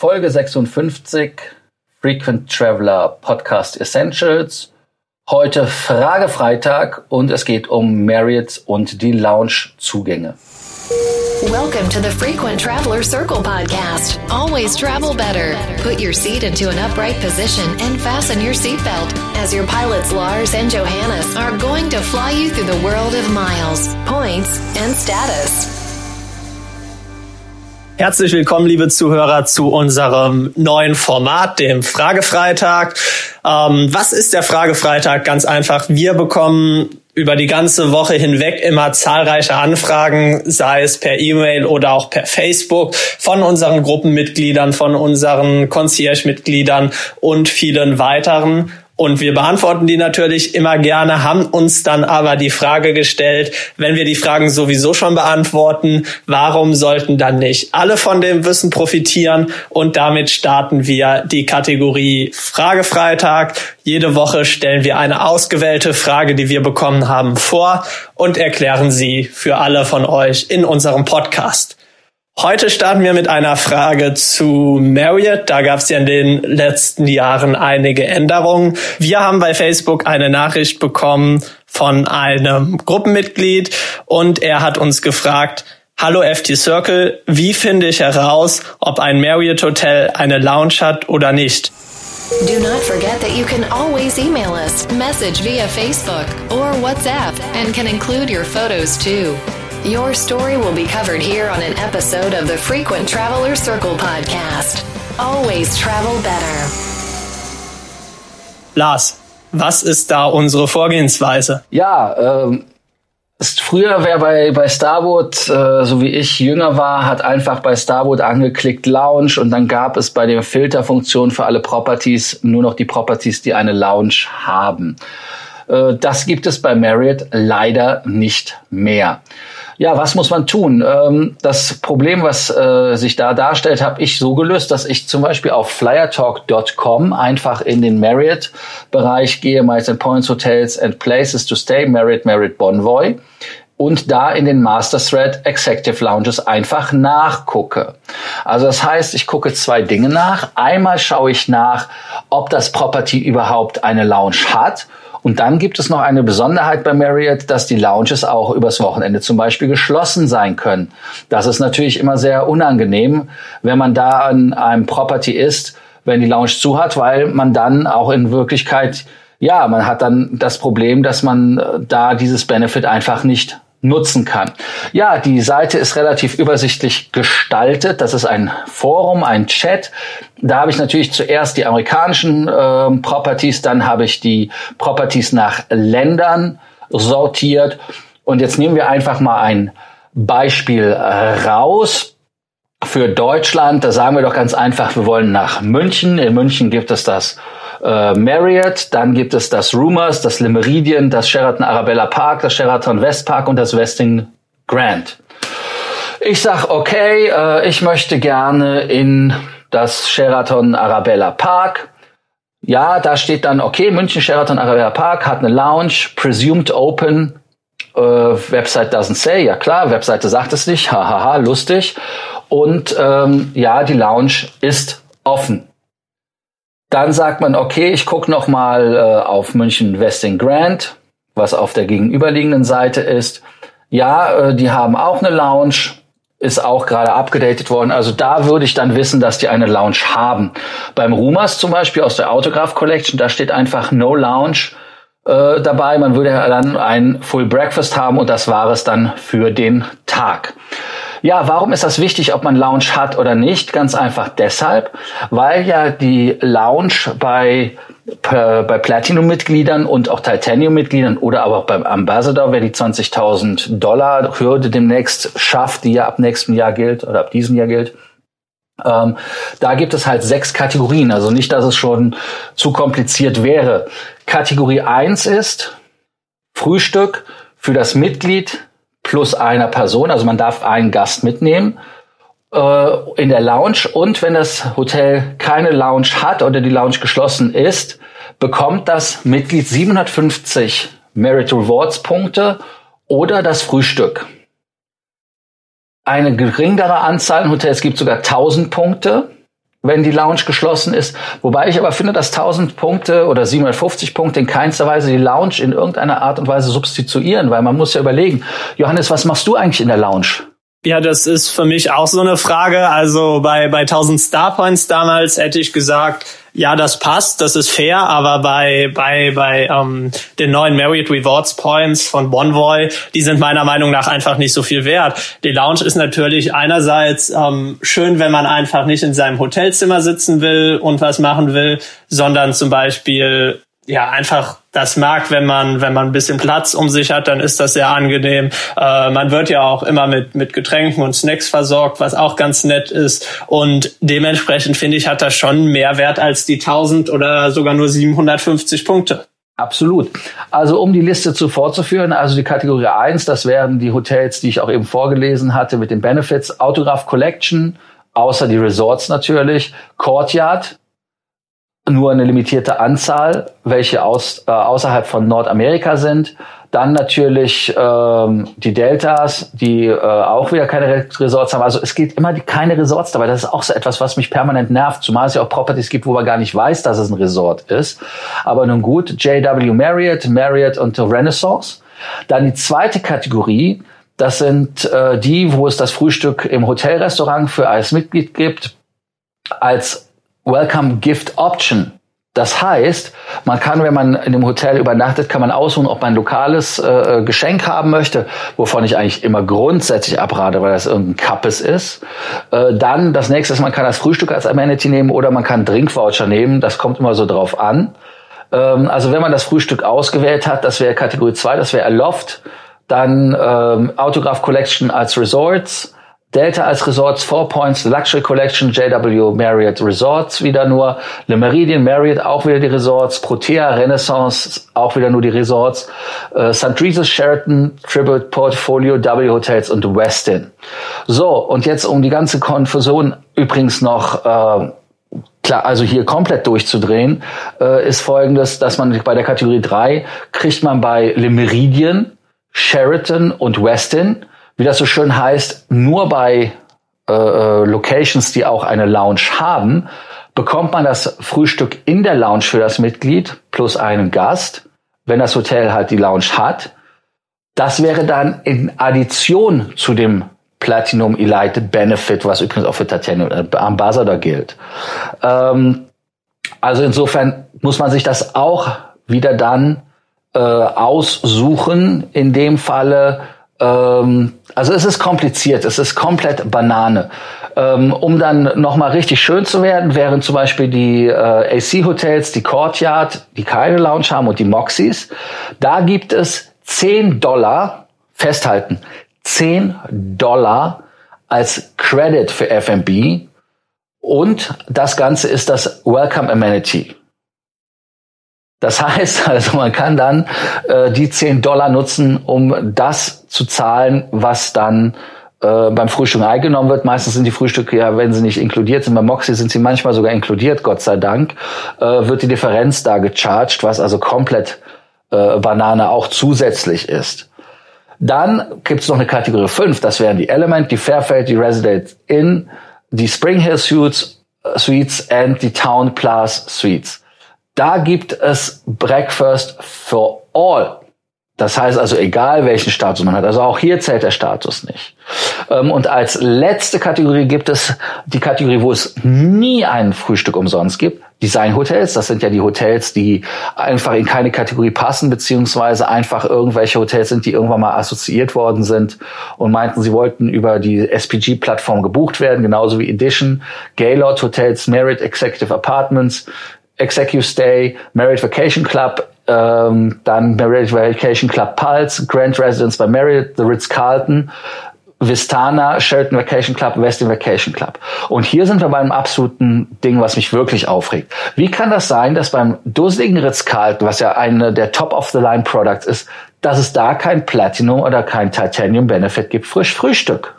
Folge 56 Frequent Traveler Podcast Essentials. Heute Fragefreitag und es geht um Marriott und die Lounge-Zugänge. Welcome to the Frequent Traveler Circle podcast. Always travel better. Put your seat into an upright position and fasten your seatbelt as your pilots Lars and Johannes are going to fly you through the world of miles, points, and status. Herzlich willkommen, liebe Zuhörer, zu unserem neuen Format, dem Fragefreitag. Ähm, was ist der Fragefreitag? Ganz einfach. Wir bekommen über die ganze Woche hinweg immer zahlreiche Anfragen, sei es per E-Mail oder auch per Facebook von unseren Gruppenmitgliedern, von unseren Concierge-Mitgliedern und vielen weiteren. Und wir beantworten die natürlich immer gerne, haben uns dann aber die Frage gestellt, wenn wir die Fragen sowieso schon beantworten, warum sollten dann nicht alle von dem Wissen profitieren? Und damit starten wir die Kategorie Fragefreitag. Jede Woche stellen wir eine ausgewählte Frage, die wir bekommen haben, vor und erklären sie für alle von euch in unserem Podcast. Heute starten wir mit einer Frage zu Marriott. Da gab es ja in den letzten Jahren einige Änderungen. Wir haben bei Facebook eine Nachricht bekommen von einem Gruppenmitglied und er hat uns gefragt, Hallo FT Circle, wie finde ich heraus, ob ein Marriott Hotel eine Lounge hat oder nicht? Do not forget that you can always email us, message via Facebook or WhatsApp, and can include your photos too. Your story will be covered here on an episode of the Frequent Traveler Circle podcast. Always travel better. Lars, was ist da unsere Vorgehensweise? Ja, ähm, früher, wer bei, bei Starboard, äh, so wie ich jünger war, hat einfach bei Starboard angeklickt Lounge und dann gab es bei der Filterfunktion für alle Properties nur noch die Properties, die eine Lounge haben. Äh, das gibt es bei Marriott leider nicht mehr. Ja, was muss man tun? Ähm, das Problem, was äh, sich da darstellt, habe ich so gelöst, dass ich zum Beispiel auf flyertalk.com einfach in den Marriott-Bereich gehe, Miles and Points Hotels and Places to Stay, Marriott, Marriott Bonvoy und da in den Master Thread Executive Lounges einfach nachgucke. Also das heißt, ich gucke zwei Dinge nach. Einmal schaue ich nach, ob das Property überhaupt eine Lounge hat und dann gibt es noch eine Besonderheit bei Marriott, dass die Lounges auch übers Wochenende zum Beispiel geschlossen sein können. Das ist natürlich immer sehr unangenehm, wenn man da an einem Property ist, wenn die Lounge zu hat, weil man dann auch in Wirklichkeit, ja, man hat dann das Problem, dass man äh, da dieses Benefit einfach nicht nutzen kann. Ja, die Seite ist relativ übersichtlich gestaltet. Das ist ein Forum, ein Chat. Da habe ich natürlich zuerst die amerikanischen äh, Properties, dann habe ich die Properties nach Ländern sortiert. Und jetzt nehmen wir einfach mal ein Beispiel raus. Für Deutschland, da sagen wir doch ganz einfach, wir wollen nach München. In München gibt es das äh, Marriott, dann gibt es das Rumors, das Le Meridien, das Sheraton Arabella Park, das Sheraton West Park und das Westin Grand. Ich sag, okay, äh, ich möchte gerne in das Sheraton Arabella Park. Ja, da steht dann, okay, München Sheraton Arabella Park hat eine Lounge, presumed open, äh, Website doesn't say, ja klar, Webseite sagt es nicht, hahaha, lustig. Und ähm, ja, die Lounge ist offen. Dann sagt man, okay, ich gucke noch mal äh, auf München Westing Grand, was auf der gegenüberliegenden Seite ist. Ja, äh, die haben auch eine Lounge, ist auch gerade abgedatet worden. Also da würde ich dann wissen, dass die eine Lounge haben. Beim Rumors zum Beispiel aus der Autograph Collection, da steht einfach No Lounge äh, dabei. Man würde dann ein Full Breakfast haben und das war es dann für den Tag. Ja, warum ist das wichtig, ob man Lounge hat oder nicht? Ganz einfach deshalb, weil ja die Lounge bei bei Platinum-Mitgliedern und auch Titanium-Mitgliedern oder aber auch beim Ambassador, wer die 20.000 Dollar Hürde demnächst schafft, die ja ab nächstem Jahr gilt oder ab diesem Jahr gilt, ähm, da gibt es halt sechs Kategorien. Also nicht, dass es schon zu kompliziert wäre. Kategorie eins ist Frühstück für das Mitglied plus einer Person. Also man darf einen Gast mitnehmen äh, in der Lounge. Und wenn das Hotel keine Lounge hat oder die Lounge geschlossen ist, bekommt das Mitglied 750 Merit Rewards Punkte oder das Frühstück. Eine geringere Anzahl an Hotels gibt sogar 1000 Punkte. Wenn die Lounge geschlossen ist. Wobei ich aber finde, dass 1000 Punkte oder 750 Punkte in keinster Weise die Lounge in irgendeiner Art und Weise substituieren, weil man muss ja überlegen, Johannes, was machst du eigentlich in der Lounge? Ja, das ist für mich auch so eine Frage. Also bei, bei 1000 Star Points damals hätte ich gesagt, ja, das passt, das ist fair, aber bei, bei, bei ähm, den neuen Marriott Rewards Points von Bonvoy, die sind meiner Meinung nach einfach nicht so viel wert. Die Lounge ist natürlich einerseits ähm, schön, wenn man einfach nicht in seinem Hotelzimmer sitzen will und was machen will, sondern zum Beispiel ja einfach das mag, wenn man wenn man ein bisschen Platz um sich hat, dann ist das sehr angenehm. Äh, man wird ja auch immer mit mit Getränken und Snacks versorgt, was auch ganz nett ist und dementsprechend finde ich hat das schon mehr Wert als die 1000 oder sogar nur 750 Punkte. Absolut. Also um die Liste zu fortzuführen, also die Kategorie 1, das wären die Hotels, die ich auch eben vorgelesen hatte mit den Benefits, Autograph Collection, außer die Resorts natürlich, Courtyard, nur eine limitierte Anzahl, welche aus, äh, außerhalb von Nordamerika sind. Dann natürlich ähm, die Deltas, die äh, auch wieder keine Resorts haben. Also es geht immer die, keine Resorts dabei. Das ist auch so etwas, was mich permanent nervt. Zumal es ja auch Properties gibt, wo man gar nicht weiß, dass es ein Resort ist. Aber nun gut, JW Marriott, Marriott und Renaissance. Dann die zweite Kategorie, das sind äh, die, wo es das Frühstück im Hotelrestaurant für als Mitglied gibt, als Welcome Gift Option. Das heißt, man kann, wenn man in dem Hotel übernachtet, kann man aussuchen, ob man ein lokales äh, Geschenk haben möchte, wovon ich eigentlich immer grundsätzlich abrate, weil das irgendein Kappes ist. Äh, dann das nächste ist, man kann das Frühstück als Amenity nehmen oder man kann Drinkwoucher nehmen. Das kommt immer so drauf an. Ähm, also wenn man das Frühstück ausgewählt hat, das wäre Kategorie 2, das wäre Aloft. Dann ähm, Autograph Collection als Resorts Delta als Resorts, Four Points, Luxury Collection, JW Marriott Resorts wieder nur, Le Meridian Marriott auch wieder die Resorts, Protea Renaissance auch wieder nur die Resorts, äh, St. Regis Sheraton, Tribute Portfolio, W Hotels und Westin. So, und jetzt um die ganze Konfusion übrigens noch äh, klar, also hier komplett durchzudrehen, äh, ist folgendes, dass man bei der Kategorie 3 kriegt man bei Le Meridian, Sheraton und Westin wie das so schön heißt, nur bei äh, äh, Locations, die auch eine Lounge haben, bekommt man das Frühstück in der Lounge für das Mitglied plus einen Gast, wenn das Hotel halt die Lounge hat. Das wäre dann in Addition zu dem Platinum Elite Benefit, was übrigens auch für Titanium äh, Ambassador gilt. Ähm, also insofern muss man sich das auch wieder dann äh, aussuchen. In dem Falle ähm, also es ist kompliziert, es ist komplett Banane. Ähm, um dann nochmal richtig schön zu werden, wären zum Beispiel die äh, AC-Hotels, die Courtyard, die keine Lounge haben und die Moxies. Da gibt es 10 Dollar, festhalten, 10 Dollar als Credit für F&B und das Ganze ist das Welcome Amenity. Das heißt also, man kann dann äh, die 10 Dollar nutzen, um das zu zahlen, was dann äh, beim Frühstück eingenommen wird. Meistens sind die Frühstücke ja, wenn sie nicht inkludiert sind, bei Moxie sind sie manchmal sogar inkludiert, Gott sei Dank, äh, wird die Differenz da gecharged, was also komplett äh, Banane auch zusätzlich ist. Dann gibt's noch eine Kategorie 5, das wären die Element, die Fairfield, die Resident Inn, die Spring Hill Suites, äh, Suites and die Town Plus Suites. Da gibt es Breakfast for all. Das heißt also, egal welchen Status man hat. Also auch hier zählt der Status nicht. Ähm, und als letzte Kategorie gibt es die Kategorie, wo es nie ein Frühstück umsonst gibt. Designhotels, das sind ja die Hotels, die einfach in keine Kategorie passen, beziehungsweise einfach irgendwelche Hotels sind, die irgendwann mal assoziiert worden sind und meinten, sie wollten über die SPG-Plattform gebucht werden, genauso wie Edition, Gaylord Hotels, Merit Executive Apartments, Executive Stay, Marriott Vacation Club, ähm, dann Marriott Vacation Club Pulse, Grand Residence bei Marriott, The Ritz-Carlton, Vistana, Sheraton Vacation Club, Westin Vacation Club. Und hier sind wir beim absoluten Ding, was mich wirklich aufregt. Wie kann das sein, dass beim dusseligen Ritz-Carlton, was ja eine der Top-of-the-Line-Products ist, dass es da kein Platinum oder kein Titanium Benefit gibt, frisch Frühstück?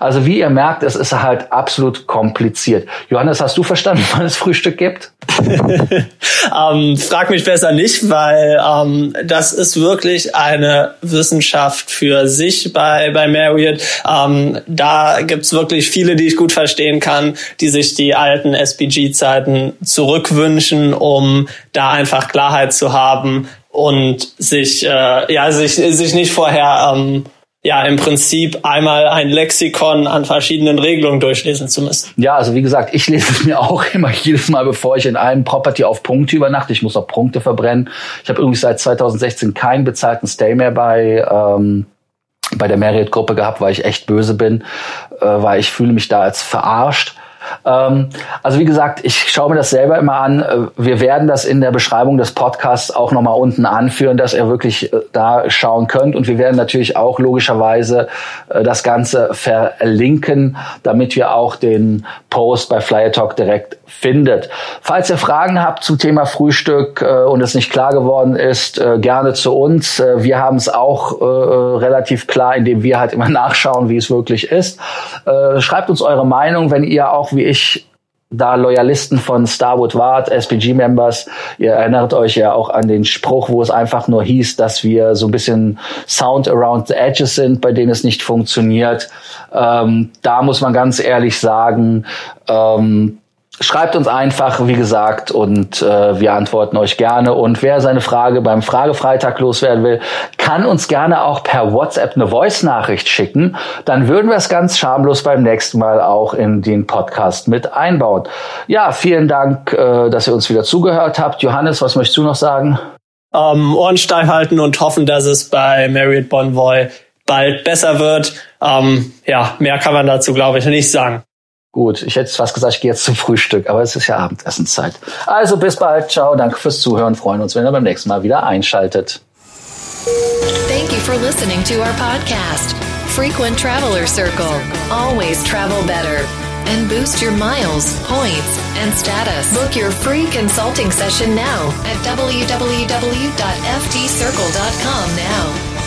Also wie ihr merkt, es ist halt absolut kompliziert. Johannes, hast du verstanden, wann es Frühstück gibt? ähm, frag mich besser nicht, weil ähm, das ist wirklich eine Wissenschaft für sich bei, bei Marriott. Ähm, da gibt's wirklich viele, die ich gut verstehen kann, die sich die alten SPG-Zeiten zurückwünschen, um da einfach Klarheit zu haben und sich, äh, ja, sich, sich nicht vorher ähm, ja im Prinzip einmal ein Lexikon an verschiedenen Regelungen durchlesen zu müssen. Ja, also wie gesagt, ich lese es mir auch immer jedes Mal, bevor ich in einem Property auf Punkte übernachte. Ich muss auch Punkte verbrennen. Ich habe übrigens seit 2016 keinen bezahlten Stay mehr bei ähm, bei der Marriott-Gruppe gehabt, weil ich echt böse bin, äh, weil ich fühle mich da als verarscht. Ähm, also wie gesagt, ich schaue mir das selber immer an. Äh, wir werden das in der Beschreibung des Podcasts auch nochmal unten anführen, dass ihr wirklich äh, da schauen könnt. Und wir werden natürlich auch logischerweise äh, das Ganze verlinken, damit wir auch den Post bei Flyer Talk direkt findet. Falls ihr Fragen habt zum Thema Frühstück und es nicht klar geworden ist, gerne zu uns. Wir haben es auch relativ klar, indem wir halt immer nachschauen, wie es wirklich ist. Schreibt uns eure Meinung, wenn ihr auch wie ich da Loyalisten von Starwood wart, SPG-Members. Ihr erinnert euch ja auch an den Spruch, wo es einfach nur hieß, dass wir so ein bisschen Sound around the edges sind, bei denen es nicht funktioniert. Ähm, da muss man ganz ehrlich sagen, ähm, Schreibt uns einfach, wie gesagt, und äh, wir antworten euch gerne. Und wer seine Frage beim Fragefreitag loswerden will, kann uns gerne auch per WhatsApp eine Voice-Nachricht schicken. Dann würden wir es ganz schamlos beim nächsten Mal auch in den Podcast mit einbauen. Ja, vielen Dank, äh, dass ihr uns wieder zugehört habt. Johannes, was möchtest du noch sagen? Ähm, Ohren steif halten und hoffen, dass es bei Marriott Bonvoy bald besser wird. Ähm, ja, mehr kann man dazu, glaube ich, nicht sagen. Gut, ich hätte fast gesagt, ich gehe jetzt zum Frühstück, aber es ist ja Abendessenszeit. Also bis bald, ciao, danke fürs Zuhören, freuen uns, wenn ihr beim nächsten Mal wieder einschaltet. Thank you for listening to our podcast, Frequent Traveler Circle. Always travel better. And boost your miles, points, and status. Book your free consulting session now at www.ftcircle.com now.